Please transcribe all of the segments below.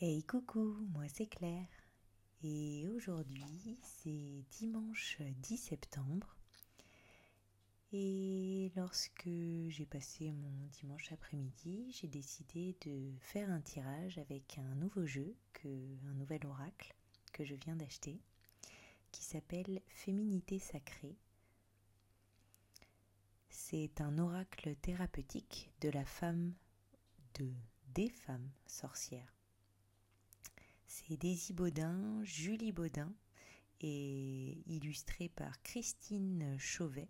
Hey coucou, moi c'est Claire. Et aujourd'hui c'est dimanche 10 septembre. Et lorsque j'ai passé mon dimanche après-midi j'ai décidé de faire un tirage avec un nouveau jeu, un nouvel oracle que je viens d'acheter qui s'appelle Féminité sacrée. C'est un oracle thérapeutique de la femme, de des femmes sorcières c'est Daisy Baudin, Julie Baudin et illustré par Christine Chauvet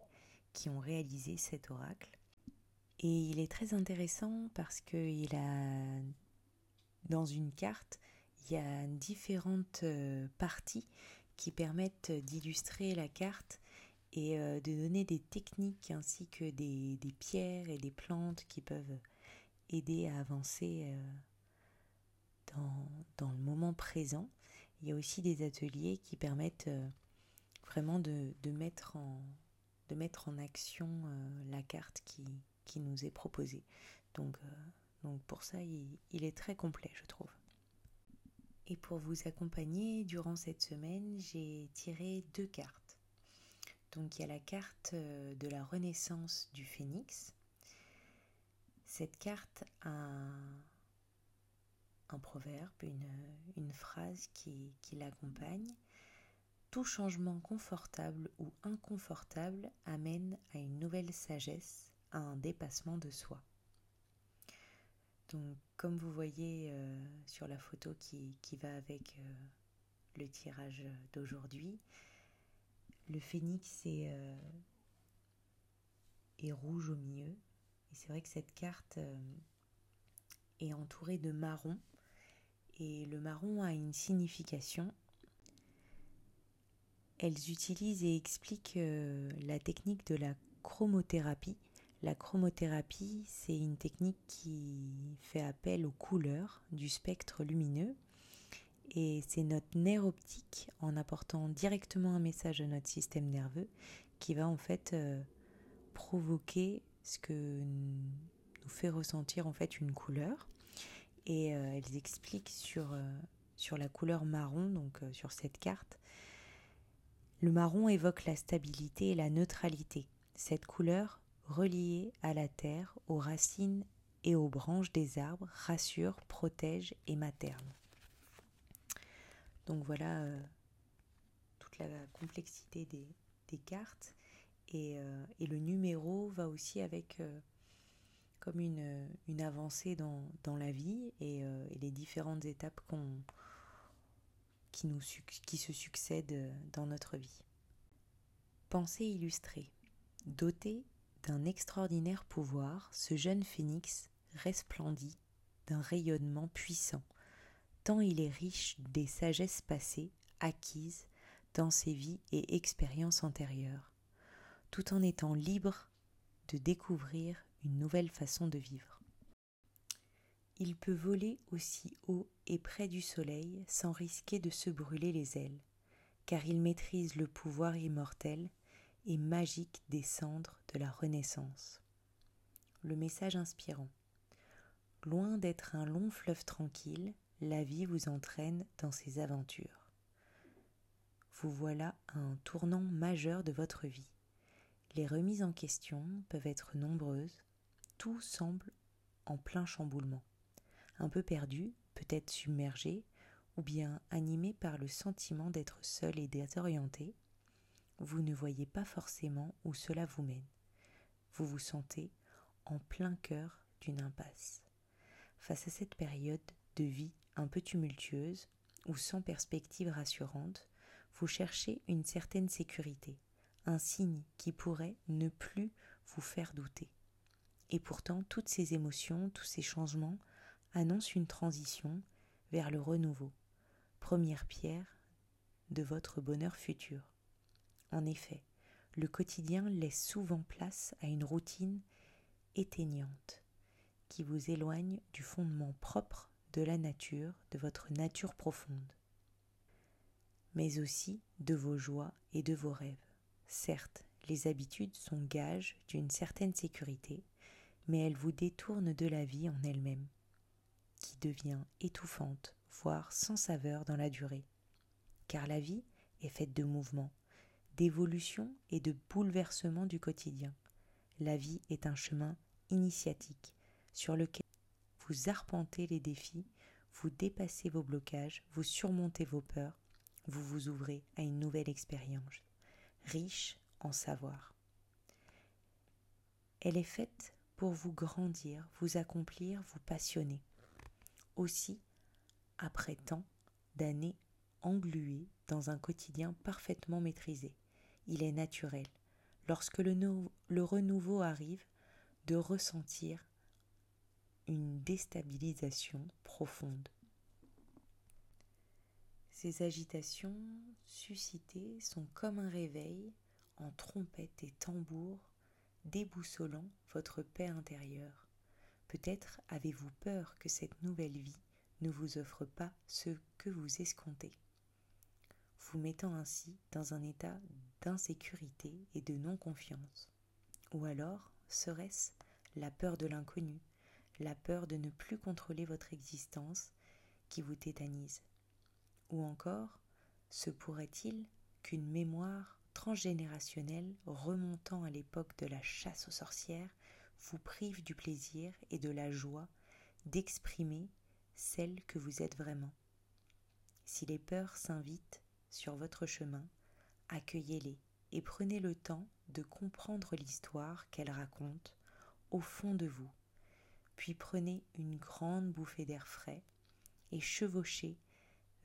qui ont réalisé cet oracle. Et il est très intéressant parce qu'il a dans une carte, il y a différentes euh, parties qui permettent d'illustrer la carte et euh, de donner des techniques ainsi que des, pierres et des plantes qui peuvent aider à avancer dans, le moment présent. Il y a aussi des ateliers qui permettent euh, vraiment de, mettre, en, action euh, la carte qui, nous est proposée. Donc, euh, donc pour ça, il, il, est très complet, je trouve. Et pour vous accompagner durant cette semaine, j'ai tiré deux cartes. Donc il y a la carte de la renaissance du phénix. Cette carte a proverbe, une, phrase qui, l'accompagne. Tout changement confortable ou inconfortable amène à une nouvelle sagesse, à un dépassement de soi. Donc, comme vous voyez euh, sur la photo qui, qui va avec euh, le tirage d'aujourd'hui, le phénix est, euh, est, rouge au milieu. Et c'est vrai que cette carte est entourée de marron et le marron a une signification. Elles utilisent et expliquent euh, la technique de la chromothérapie. La chromothérapie, c'est une technique qui fait appel aux couleurs du spectre lumineux et c'est notre nerf optique en apportant directement un message à notre système nerveux qui va en fait euh, provoquer ce que nous fait ressentir en fait une couleur et euh, elles expliquent sur, euh, sur la couleur marron, donc euh, sur cette carte. Le marron évoque la stabilité et la neutralité. Cette couleur, reliée à la terre, aux racines et aux branches des arbres, rassure, protège et materne. Donc voilà toute la complexité des, des cartes. Et, et, le numéro va aussi avec comme une, une avancée dans, dans, la vie et, euh, les différentes étapes qui, nous, qui se succèdent dans notre vie. Pensée illustrée. Doté d'un extraordinaire pouvoir, ce jeune phénix resplendit d'un rayonnement puissant, tant il est riche des sagesses passées, acquises dans ses vies et expériences antérieures, tout en étant libre de découvrir nouvelle façon de vivre. Il peut voler aussi haut et près du soleil sans risquer de se brûler les ailes, car il maîtrise le pouvoir immortel et magique des cendres de la Renaissance. Le message inspirant. Loin d'être un long fleuve tranquille, la vie vous entraîne dans ses aventures. Vous voilà à un tournant majeur de votre vie. Les remises en question peuvent être nombreuses, tout semble en plein chamboulement. Un peu perdu, peut-être submergé, ou bien animé par le sentiment d'être seul et désorienté, vous ne voyez pas forcément où cela vous mène. Vous vous sentez en plein cœur d'une impasse. Face à cette période de vie un peu tumultueuse ou sans perspective rassurante, vous cherchez une certaine sécurité, un signe qui pourrait ne plus vous faire douter. Et pourtant, toutes ces émotions, tous ces changements annoncent une transition vers le renouveau, première pierre de votre bonheur futur. En effet, le quotidien laisse souvent place à une routine éteignante qui vous éloigne du fondement propre de la nature, de votre nature profonde, mais aussi de vos joies et de vos rêves. Certes, les habitudes sont gages d'une certaine sécurité, mais elles vous détournent de la vie en elle-même, qui devient étouffante, voire sans saveur dans la durée. Car la vie est faite de mouvements, d'évolution et de bouleversements du quotidien. La vie est un chemin initiatique sur lequel vous arpentez les défis, vous dépassez vos blocages, vous surmontez vos peurs, vous vous ouvrez à une nouvelle expérience, riche en savoir. Elle est faite pour vous grandir, vous accomplir, vous passionner. Aussi, après tant d'années engluées dans un quotidien parfaitement maîtrisé, il est naturel, lorsque le, renouveau arrive, de ressentir une déstabilisation profonde. Ces agitations suscitées sont comme un réveil en trompette et tambour déboussolant votre paix intérieure. Peut-être avez-vous peur que cette nouvelle vie ne vous offre pas ce que vous escomptez, vous mettant ainsi dans un état d'insécurité et de non-confiance. Ou alors serait-ce la peur de l'inconnu, la peur de ne plus contrôler votre existence qui vous tétanise? Ou encore, se pourrait-il qu'une mémoire transgénérationnelle remontant à l'époque de la chasse aux sorcières vous prive du plaisir et de la joie d'exprimer celle que vous êtes vraiment. Si les peurs s'invitent sur votre chemin, accueillez-les et prenez le temps de comprendre l'histoire qu'elles racontent au fond de vous. Puis prenez une grande bouffée d'air frais et chevauchez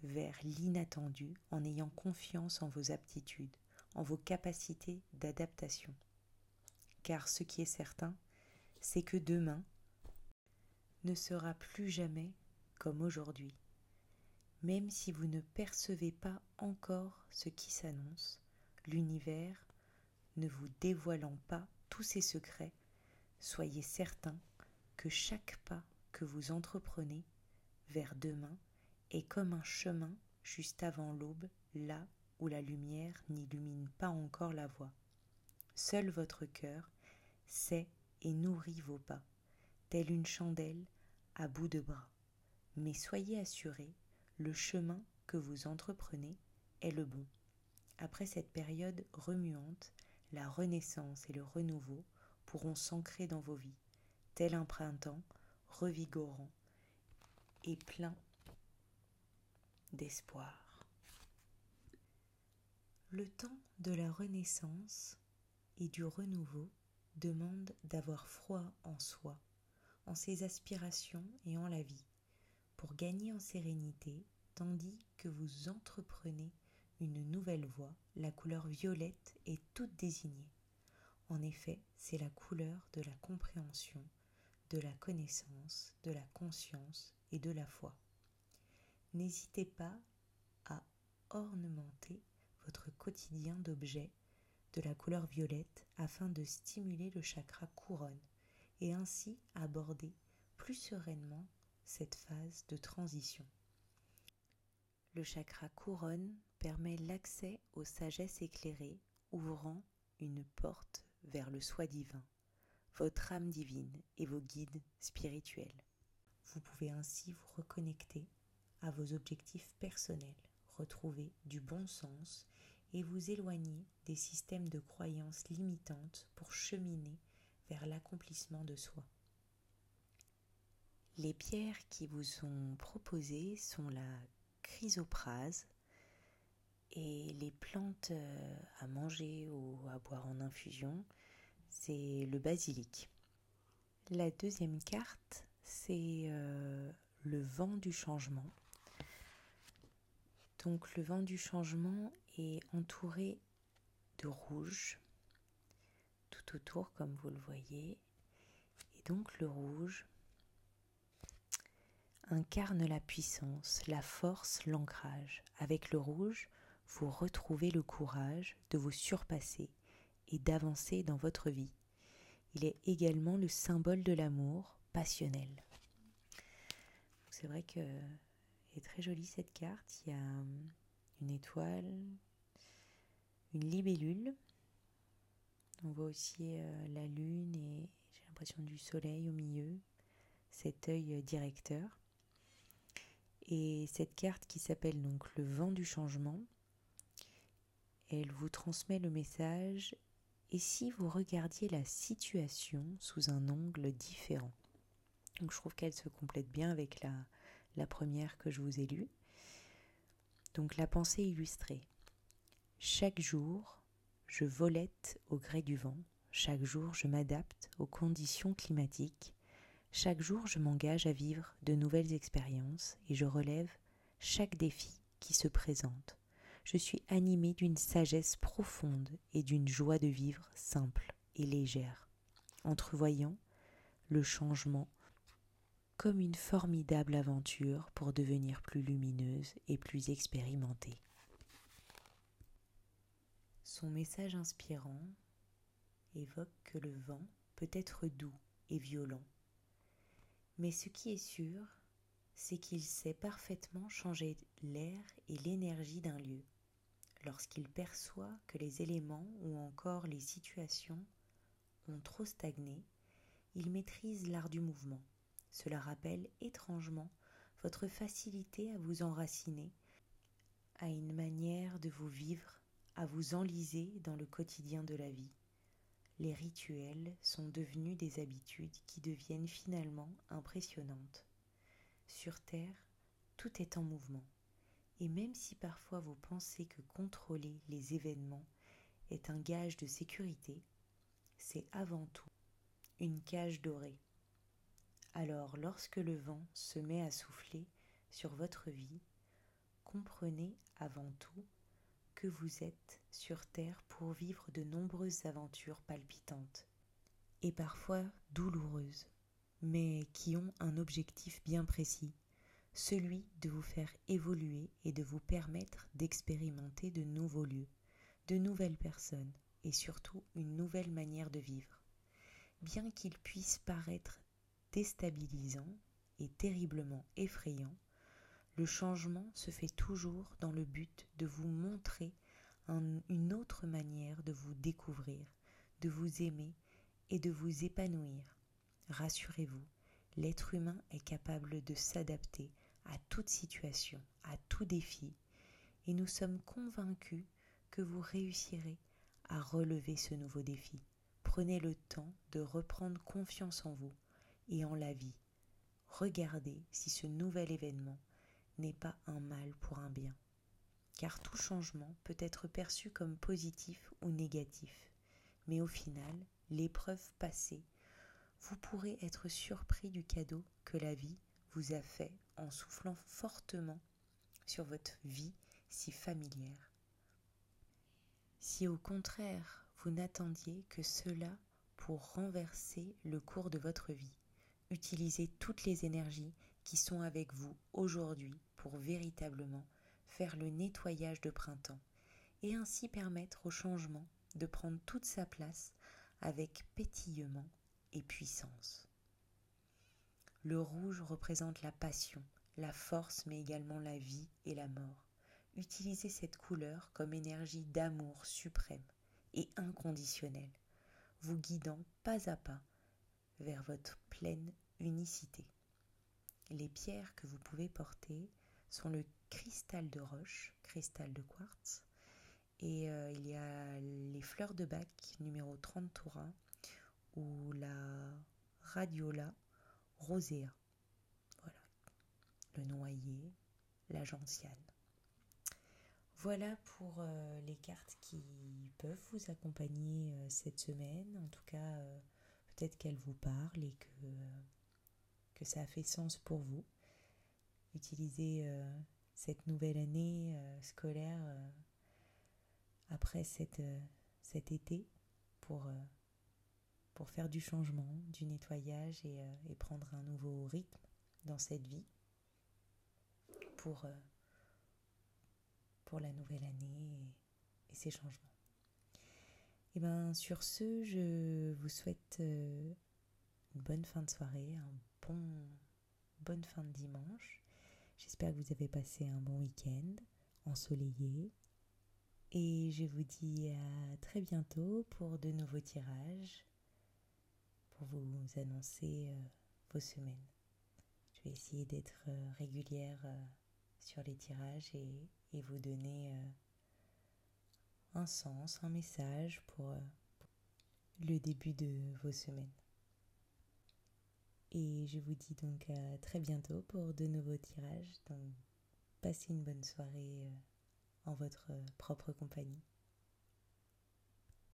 vers l'inattendu en ayant confiance en vos aptitudes, vos capacités d'adaptation. Car ce qui est certain, c'est que demain ne sera plus jamais comme aujourd'hui. Même si vous ne percevez pas encore ce qui s'annonce, l'univers ne vous dévoilant pas tous ses secrets, soyez certain que chaque pas que vous entreprenez vers demain est comme un chemin juste avant l'aube, là où la lumière n'illumine pas encore la voie. Seul votre cœur sait et nourrit vos pas, telle une chandelle à bout de bras. Mais soyez assurés, le chemin que vous entreprenez est le bon. Après cette période remuante, la renaissance et le renouveau pourront s'ancrer dans vos vies, tel un printemps revigorant et plein d'espoir. Le temps de la renaissance et du renouveau demande d'avoir froid en soi, en ses aspirations et en la vie, pour gagner en sérénité, tandis que vous entreprenez une nouvelle voie, la couleur violette est toute désignée. En effet, c'est la couleur de la compréhension, de la connaissance, de la conscience et de la foi. N'hésitez pas à ornementer votre quotidien d'objets de la couleur violette afin de stimuler le chakra couronne et ainsi aborder plus sereinement cette phase de transition. Le chakra couronne permet l'accès aux sagesses éclairées, ouvrant une porte vers le soi divin, votre âme divine et vos guides spirituels. Vous pouvez ainsi vous reconnecter à vos objectifs personnels, retrouver du bon sens et vous éloigner des systèmes de croyances limitantes pour cheminer vers l'accomplissement de soi. Les pierres qui vous sont proposées sont la chrysoprase et les plantes euh, à manger ou à boire en infusion, c'est le basilic. La deuxième carte, c'est euh, le vent du changement. Donc le vent du changement entouré de rouge tout autour comme vous le voyez. Et donc le rouge incarne la puissance, la force, l'ancrage. Avec le rouge, vous retrouvez le courage de vous surpasser et d'avancer dans votre vie. Il est également le symbole de l'amour passionnel. C'est vrai que est très jolie cette carte. Il y a une étoile, une libellule. On voit aussi euh, la lune et j'ai l'impression du soleil au milieu, cet œil directeur. Et cette carte qui s'appelle donc le vent du changement, elle vous transmet le message et si vous regardiez la situation sous un angle différent? Donc je trouve qu'elle se complète bien avec la, la première que je vous ai lue. Donc la pensée illustrée. Chaque jour, je volette au gré du vent. Chaque jour, je m'adapte aux conditions climatiques. Chaque jour, je m'engage à vivre de nouvelles expériences et je relève chaque défi qui se présente. Je suis animée d'une sagesse profonde et d'une joie de vivre simple et légère, entrevoyant le changement comme une formidable aventure pour devenir plus lumineuse et plus expérimentée. Son message inspirant évoque que le vent peut être doux et violent mais ce qui est sûr, c'est qu'il sait parfaitement changer l'air et l'énergie d'un lieu, lorsqu'il perçoit que les éléments ou encore les situations ont trop stagné, il maîtrise l'art du mouvement. Cela rappelle étrangement votre facilité à vous enraciner, à une manière de vous vivre, à vous enliser dans le quotidien de la vie les rituels sont devenus des habitudes qui deviennent finalement impressionnantes. Sur Terre, tout est en mouvement, et même si parfois vous pensez que contrôler les événements est un gage de sécurité, c'est avant tout une cage dorée. Alors lorsque le vent se met à souffler sur votre vie, comprenez avant tout que vous êtes sur Terre pour vivre de nombreuses aventures palpitantes et parfois douloureuses, mais qui ont un objectif bien précis, celui de vous faire évoluer et de vous permettre d'expérimenter de nouveaux lieux, de nouvelles personnes et surtout une nouvelle manière de vivre. Bien qu'il puisse paraître déstabilisant et terriblement effrayant, le changement se fait toujours dans le but de vous montrer une autre manière de vous découvrir, de vous aimer et de vous épanouir. Rassurez-vous, l'être humain est capable de s'adapter à toute situation, à tout défi, et nous sommes convaincus que vous réussirez à relever ce nouveau défi. Prenez le temps de reprendre confiance en vous et en la vie. Regardez si ce nouvel événement n'est pas un mal pour un bien, car tout changement peut être perçu comme positif ou négatif, mais au final, l'épreuve passée, vous pourrez être surpris du cadeau que la vie vous a fait en soufflant fortement sur votre vie si familière. Si au contraire vous n'attendiez que cela pour renverser le cours de votre vie, utilisez toutes les énergies qui sont avec vous aujourd'hui pour véritablement faire le nettoyage de printemps et ainsi permettre au changement de prendre toute sa place avec pétillement et puissance. Le rouge représente la passion, la force mais également la vie et la mort. Utilisez cette couleur comme énergie d'amour suprême et inconditionnel, vous guidant pas à pas vers votre pleine unicité. Les pierres que vous pouvez porter sont le cristal de roche, cristal de quartz, et euh, il y a les fleurs de bac numéro 30 Toura ou la radiola rosea. Voilà, le noyer, la gentiane. Voilà pour euh, les cartes qui peuvent vous accompagner euh, cette semaine. En tout cas, peut-être qu'elles vous parlent et que que ça a fait sens pour vous. Utilisez euh, cette nouvelle année euh, scolaire euh, après cette, cet été pour, pour faire du changement, du nettoyage et, et, prendre un nouveau rythme dans cette vie pour, pour la nouvelle année et, ses changements. Et bien sur ce, je vous souhaite une bonne fin de soirée, un bonne fin de dimanche. J'espère que vous avez passé un bon week-end ensoleillé. Et je vous dis à très bientôt pour de nouveaux tirages, pour vous annoncer euh, vos semaines. Je vais essayer d'être euh, régulière euh, sur les tirages et, et vous donner un sens, un message pour le début de vos semaines. Et je vous dis donc à très bientôt pour de nouveaux tirages. Donc passez une bonne soirée en votre propre compagnie.